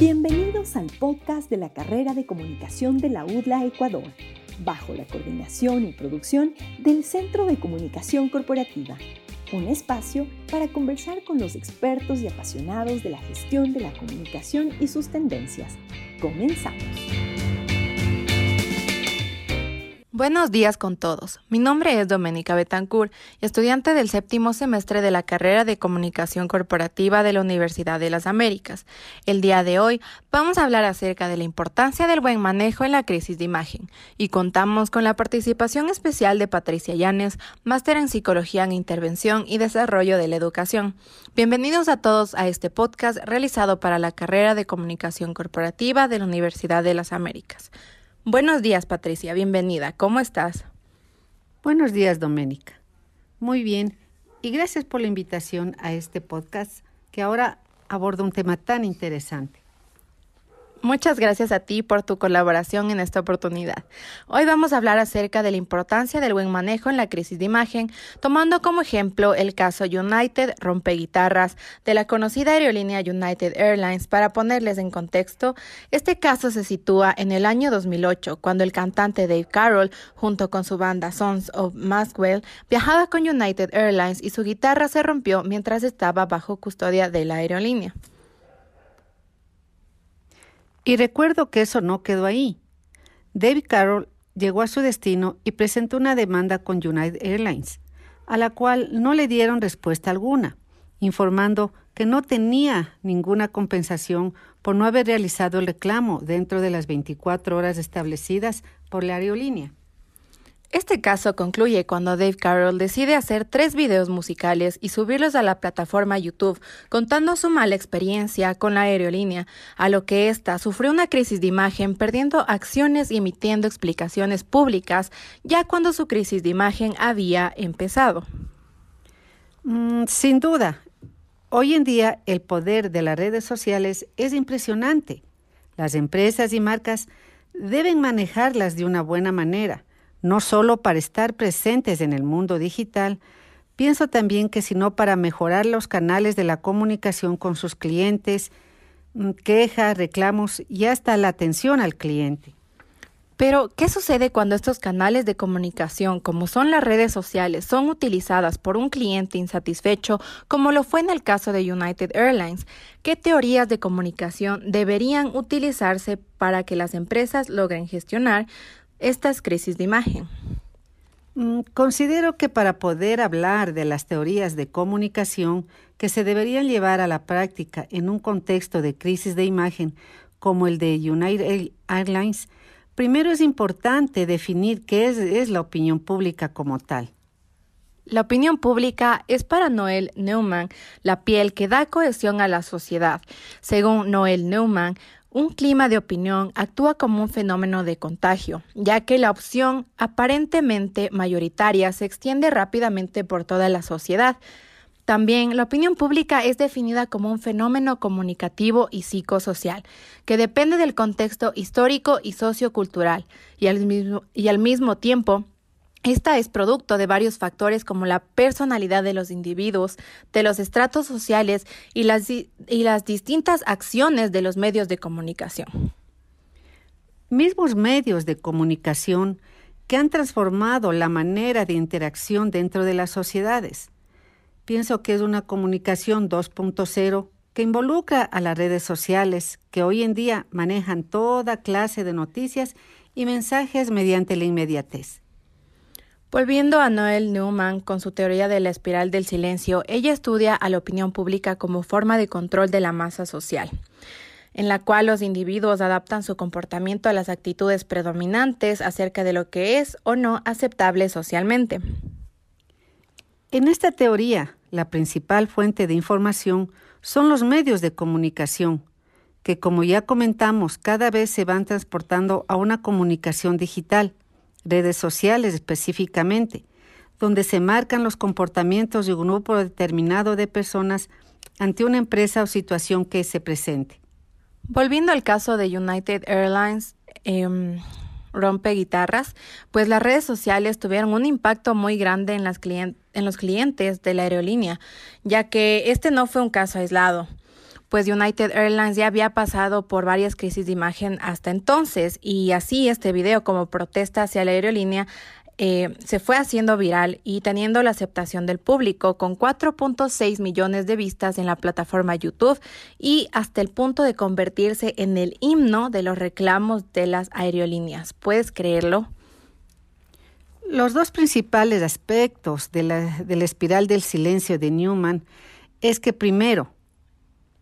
Bienvenidos al podcast de la carrera de comunicación de la UDLA Ecuador, bajo la coordinación y producción del Centro de Comunicación Corporativa, un espacio para conversar con los expertos y apasionados de la gestión de la comunicación y sus tendencias. Comenzamos. Buenos días con todos. Mi nombre es Doménica Betancourt, estudiante del séptimo semestre de la carrera de Comunicación Corporativa de la Universidad de las Américas. El día de hoy vamos a hablar acerca de la importancia del buen manejo en la crisis de imagen y contamos con la participación especial de Patricia Llanes, máster en Psicología en Intervención y Desarrollo de la Educación. Bienvenidos a todos a este podcast realizado para la carrera de Comunicación Corporativa de la Universidad de las Américas. Buenos días, Patricia, bienvenida. ¿Cómo estás? Buenos días, Doménica. Muy bien, y gracias por la invitación a este podcast que ahora aborda un tema tan interesante. Muchas gracias a ti por tu colaboración en esta oportunidad. Hoy vamos a hablar acerca de la importancia del buen manejo en la crisis de imagen, tomando como ejemplo el caso United Rompeguitarras de la conocida aerolínea United Airlines. Para ponerles en contexto, este caso se sitúa en el año 2008, cuando el cantante Dave Carroll, junto con su banda Sons of Maxwell, viajaba con United Airlines y su guitarra se rompió mientras estaba bajo custodia de la aerolínea. Y recuerdo que eso no quedó ahí. David Carroll llegó a su destino y presentó una demanda con United Airlines, a la cual no le dieron respuesta alguna, informando que no tenía ninguna compensación por no haber realizado el reclamo dentro de las 24 horas establecidas por la aerolínea. Este caso concluye cuando Dave Carroll decide hacer tres videos musicales y subirlos a la plataforma YouTube, contando su mala experiencia con la aerolínea, a lo que ésta sufrió una crisis de imagen, perdiendo acciones y emitiendo explicaciones públicas, ya cuando su crisis de imagen había empezado. Mm, sin duda, hoy en día el poder de las redes sociales es impresionante. Las empresas y marcas deben manejarlas de una buena manera no solo para estar presentes en el mundo digital, pienso también que sino para mejorar los canales de la comunicación con sus clientes, mm, quejas, reclamos y hasta la atención al cliente. Pero, ¿qué sucede cuando estos canales de comunicación, como son las redes sociales, son utilizadas por un cliente insatisfecho, como lo fue en el caso de United Airlines? ¿Qué teorías de comunicación deberían utilizarse para que las empresas logren gestionar estas crisis de imagen? Mm, considero que para poder hablar de las teorías de comunicación que se deberían llevar a la práctica en un contexto de crisis de imagen como el de United Airlines, primero es importante definir qué es, es la opinión pública como tal. La opinión pública es para Noel Neumann la piel que da cohesión a la sociedad. Según Noel Neumann, un clima de opinión actúa como un fenómeno de contagio, ya que la opción aparentemente mayoritaria se extiende rápidamente por toda la sociedad. También la opinión pública es definida como un fenómeno comunicativo y psicosocial, que depende del contexto histórico y sociocultural, y al mismo, y al mismo tiempo esta es producto de varios factores como la personalidad de los individuos, de los estratos sociales y las, y las distintas acciones de los medios de comunicación. Mismos medios de comunicación que han transformado la manera de interacción dentro de las sociedades. Pienso que es una comunicación 2.0 que involucra a las redes sociales que hoy en día manejan toda clase de noticias y mensajes mediante la inmediatez. Volviendo a Noel Newman con su teoría de la espiral del silencio, ella estudia a la opinión pública como forma de control de la masa social, en la cual los individuos adaptan su comportamiento a las actitudes predominantes acerca de lo que es o no aceptable socialmente. En esta teoría, la principal fuente de información son los medios de comunicación, que como ya comentamos, cada vez se van transportando a una comunicación digital redes sociales específicamente, donde se marcan los comportamientos de un grupo determinado de personas ante una empresa o situación que se presente. Volviendo al caso de United Airlines, eh, rompe guitarras, pues las redes sociales tuvieron un impacto muy grande en los clientes de la aerolínea, ya que este no fue un caso aislado pues United Airlines ya había pasado por varias crisis de imagen hasta entonces y así este video como protesta hacia la aerolínea eh, se fue haciendo viral y teniendo la aceptación del público con 4.6 millones de vistas en la plataforma YouTube y hasta el punto de convertirse en el himno de los reclamos de las aerolíneas. ¿Puedes creerlo? Los dos principales aspectos de la, de la espiral del silencio de Newman es que primero,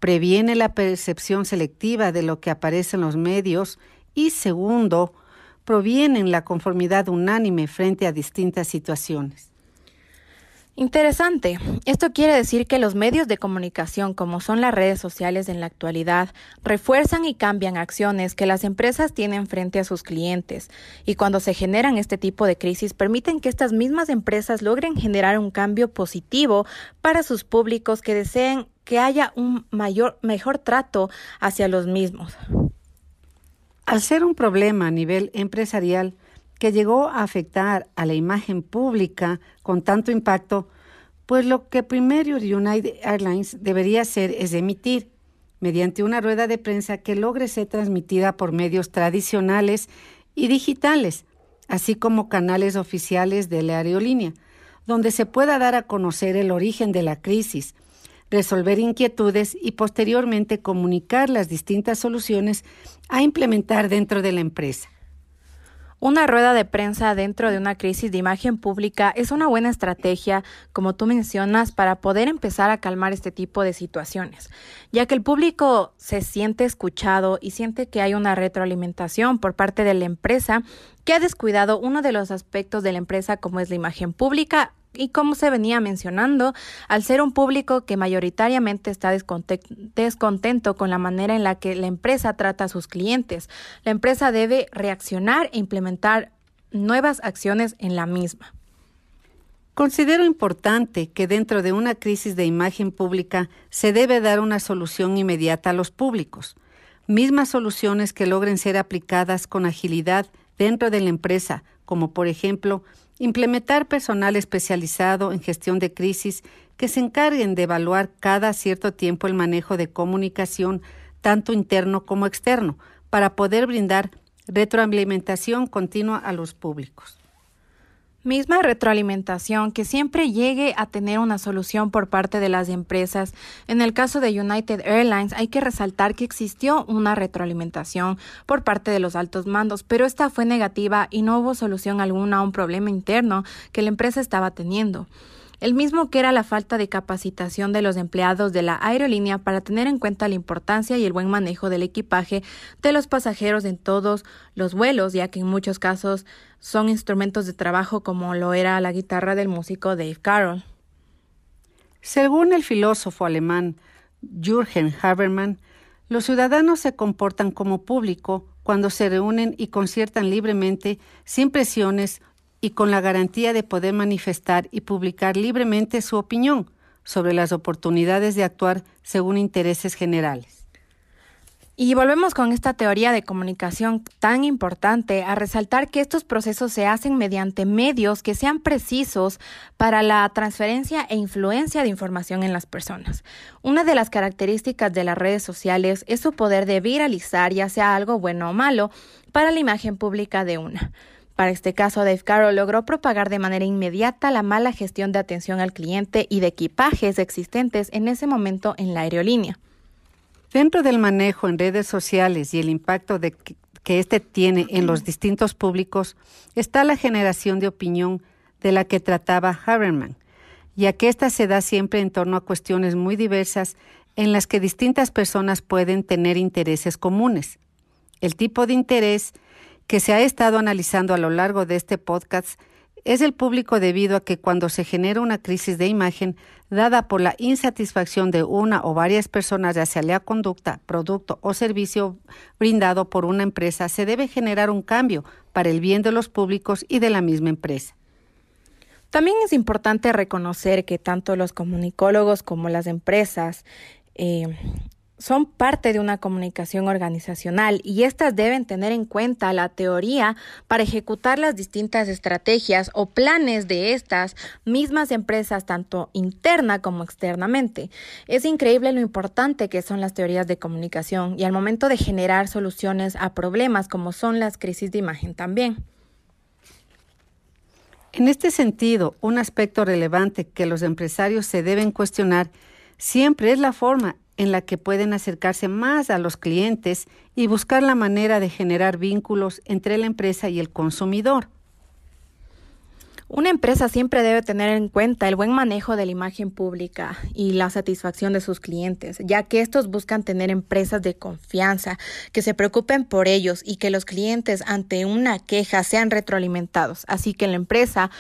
previene la percepción selectiva de lo que aparece en los medios y segundo, provienen la conformidad unánime frente a distintas situaciones. Interesante. Esto quiere decir que los medios de comunicación, como son las redes sociales en la actualidad, refuerzan y cambian acciones que las empresas tienen frente a sus clientes. Y cuando se generan este tipo de crisis, permiten que estas mismas empresas logren generar un cambio positivo para sus públicos que deseen que haya un mayor, mejor trato hacia los mismos. Al ser un problema a nivel empresarial que llegó a afectar a la imagen pública con tanto impacto, pues lo que primero United Airlines debería hacer es emitir, mediante una rueda de prensa que logre ser transmitida por medios tradicionales y digitales, así como canales oficiales de la aerolínea, donde se pueda dar a conocer el origen de la crisis, resolver inquietudes y posteriormente comunicar las distintas soluciones a implementar dentro de la empresa. Una rueda de prensa dentro de una crisis de imagen pública es una buena estrategia, como tú mencionas, para poder empezar a calmar este tipo de situaciones, ya que el público se siente escuchado y siente que hay una retroalimentación por parte de la empresa que ha descuidado uno de los aspectos de la empresa como es la imagen pública y como se venía mencionando, al ser un público que mayoritariamente está descontento con la manera en la que la empresa trata a sus clientes, la empresa debe reaccionar e implementar nuevas acciones en la misma. Considero importante que dentro de una crisis de imagen pública se debe dar una solución inmediata a los públicos, mismas soluciones que logren ser aplicadas con agilidad dentro de la empresa, como por ejemplo Implementar personal especializado en gestión de crisis que se encarguen de evaluar cada cierto tiempo el manejo de comunicación, tanto interno como externo, para poder brindar retroalimentación continua a los públicos misma retroalimentación que siempre llegue a tener una solución por parte de las empresas. En el caso de United Airlines hay que resaltar que existió una retroalimentación por parte de los altos mandos, pero esta fue negativa y no hubo solución alguna a un problema interno que la empresa estaba teniendo el mismo que era la falta de capacitación de los empleados de la aerolínea para tener en cuenta la importancia y el buen manejo del equipaje de los pasajeros en todos los vuelos, ya que en muchos casos son instrumentos de trabajo como lo era la guitarra del músico Dave Carroll. Según el filósofo alemán Jürgen Habermann, los ciudadanos se comportan como público cuando se reúnen y conciertan libremente, sin presiones y con la garantía de poder manifestar y publicar libremente su opinión sobre las oportunidades de actuar según intereses generales. Y volvemos con esta teoría de comunicación tan importante a resaltar que estos procesos se hacen mediante medios que sean precisos para la transferencia e influencia de información en las personas. Una de las características de las redes sociales es su poder de viralizar, ya sea algo bueno o malo, para la imagen pública de una. Para este caso, Dave Carroll logró propagar de manera inmediata la mala gestión de atención al cliente y de equipajes existentes en ese momento en la aerolínea. Dentro del manejo en redes sociales y el impacto de que, que éste tiene en los distintos públicos está la generación de opinión de la que trataba Haberman, ya que ésta se da siempre en torno a cuestiones muy diversas en las que distintas personas pueden tener intereses comunes. El tipo de interés que se ha estado analizando a lo largo de este podcast es el público debido a que cuando se genera una crisis de imagen dada por la insatisfacción de una o varias personas sea la conducta, producto o servicio brindado por una empresa, se debe generar un cambio para el bien de los públicos y de la misma empresa. También es importante reconocer que tanto los comunicólogos como las empresas eh, son parte de una comunicación organizacional y éstas deben tener en cuenta la teoría para ejecutar las distintas estrategias o planes de estas mismas empresas, tanto interna como externamente. Es increíble lo importante que son las teorías de comunicación y al momento de generar soluciones a problemas como son las crisis de imagen también. En este sentido, un aspecto relevante que los empresarios se deben cuestionar siempre es la forma en la que pueden acercarse más a los clientes y buscar la manera de generar vínculos entre la empresa y el consumidor. Una empresa siempre debe tener en cuenta el buen manejo de la imagen pública y la satisfacción de sus clientes, ya que estos buscan tener empresas de confianza, que se preocupen por ellos y que los clientes ante una queja sean retroalimentados, así que la empresa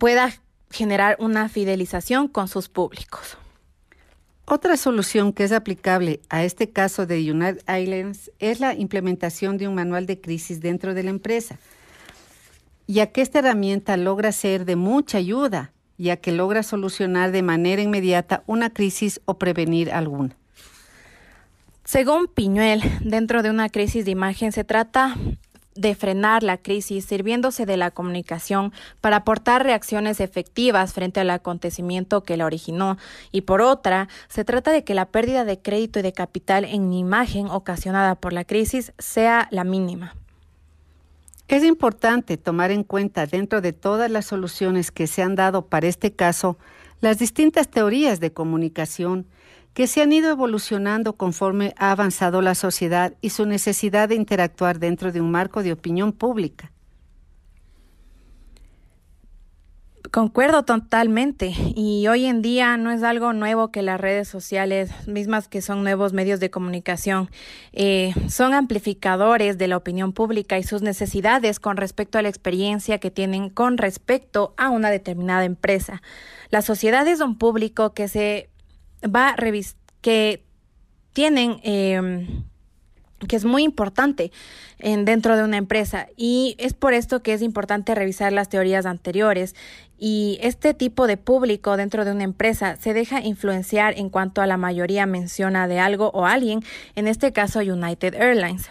pueda generar una fidelización con sus públicos. Otra solución que es aplicable a este caso de United Islands es la implementación de un manual de crisis dentro de la empresa, ya que esta herramienta logra ser de mucha ayuda, ya que logra solucionar de manera inmediata una crisis o prevenir alguna. Según Piñuel, dentro de una crisis de imagen se trata de frenar la crisis sirviéndose de la comunicación para aportar reacciones efectivas frente al acontecimiento que la originó y por otra, se trata de que la pérdida de crédito y de capital en imagen ocasionada por la crisis sea la mínima. Es importante tomar en cuenta dentro de todas las soluciones que se han dado para este caso las distintas teorías de comunicación que se han ido evolucionando conforme ha avanzado la sociedad y su necesidad de interactuar dentro de un marco de opinión pública. Concuerdo totalmente y hoy en día no es algo nuevo que las redes sociales, mismas que son nuevos medios de comunicación, eh, son amplificadores de la opinión pública y sus necesidades con respecto a la experiencia que tienen con respecto a una determinada empresa. La sociedad es un público que se va a que tienen... Eh, que es muy importante en, dentro de una empresa. Y es por esto que es importante revisar las teorías anteriores. Y este tipo de público dentro de una empresa se deja influenciar en cuanto a la mayoría menciona de algo o alguien, en este caso United Airlines.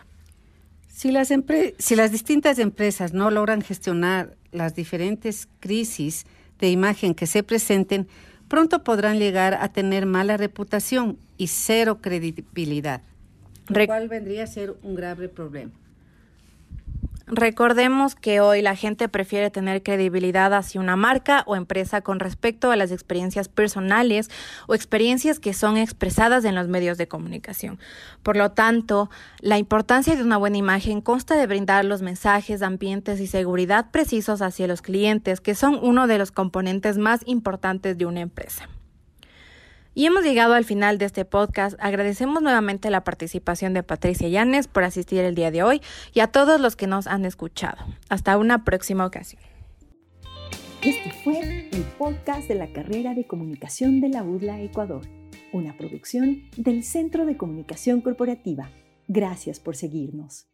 Si las, si las distintas empresas no logran gestionar las diferentes crisis de imagen que se presenten, pronto podrán llegar a tener mala reputación y cero credibilidad lo cual vendría a ser un grave problema. Recordemos que hoy la gente prefiere tener credibilidad hacia una marca o empresa con respecto a las experiencias personales o experiencias que son expresadas en los medios de comunicación. Por lo tanto, la importancia de una buena imagen consta de brindar los mensajes, ambientes y seguridad precisos hacia los clientes, que son uno de los componentes más importantes de una empresa. Y hemos llegado al final de este podcast. Agradecemos nuevamente la participación de Patricia Llanes por asistir el día de hoy y a todos los que nos han escuchado. Hasta una próxima ocasión. Este fue el podcast de la carrera de comunicación de la UDLA Ecuador, una producción del Centro de Comunicación Corporativa. Gracias por seguirnos.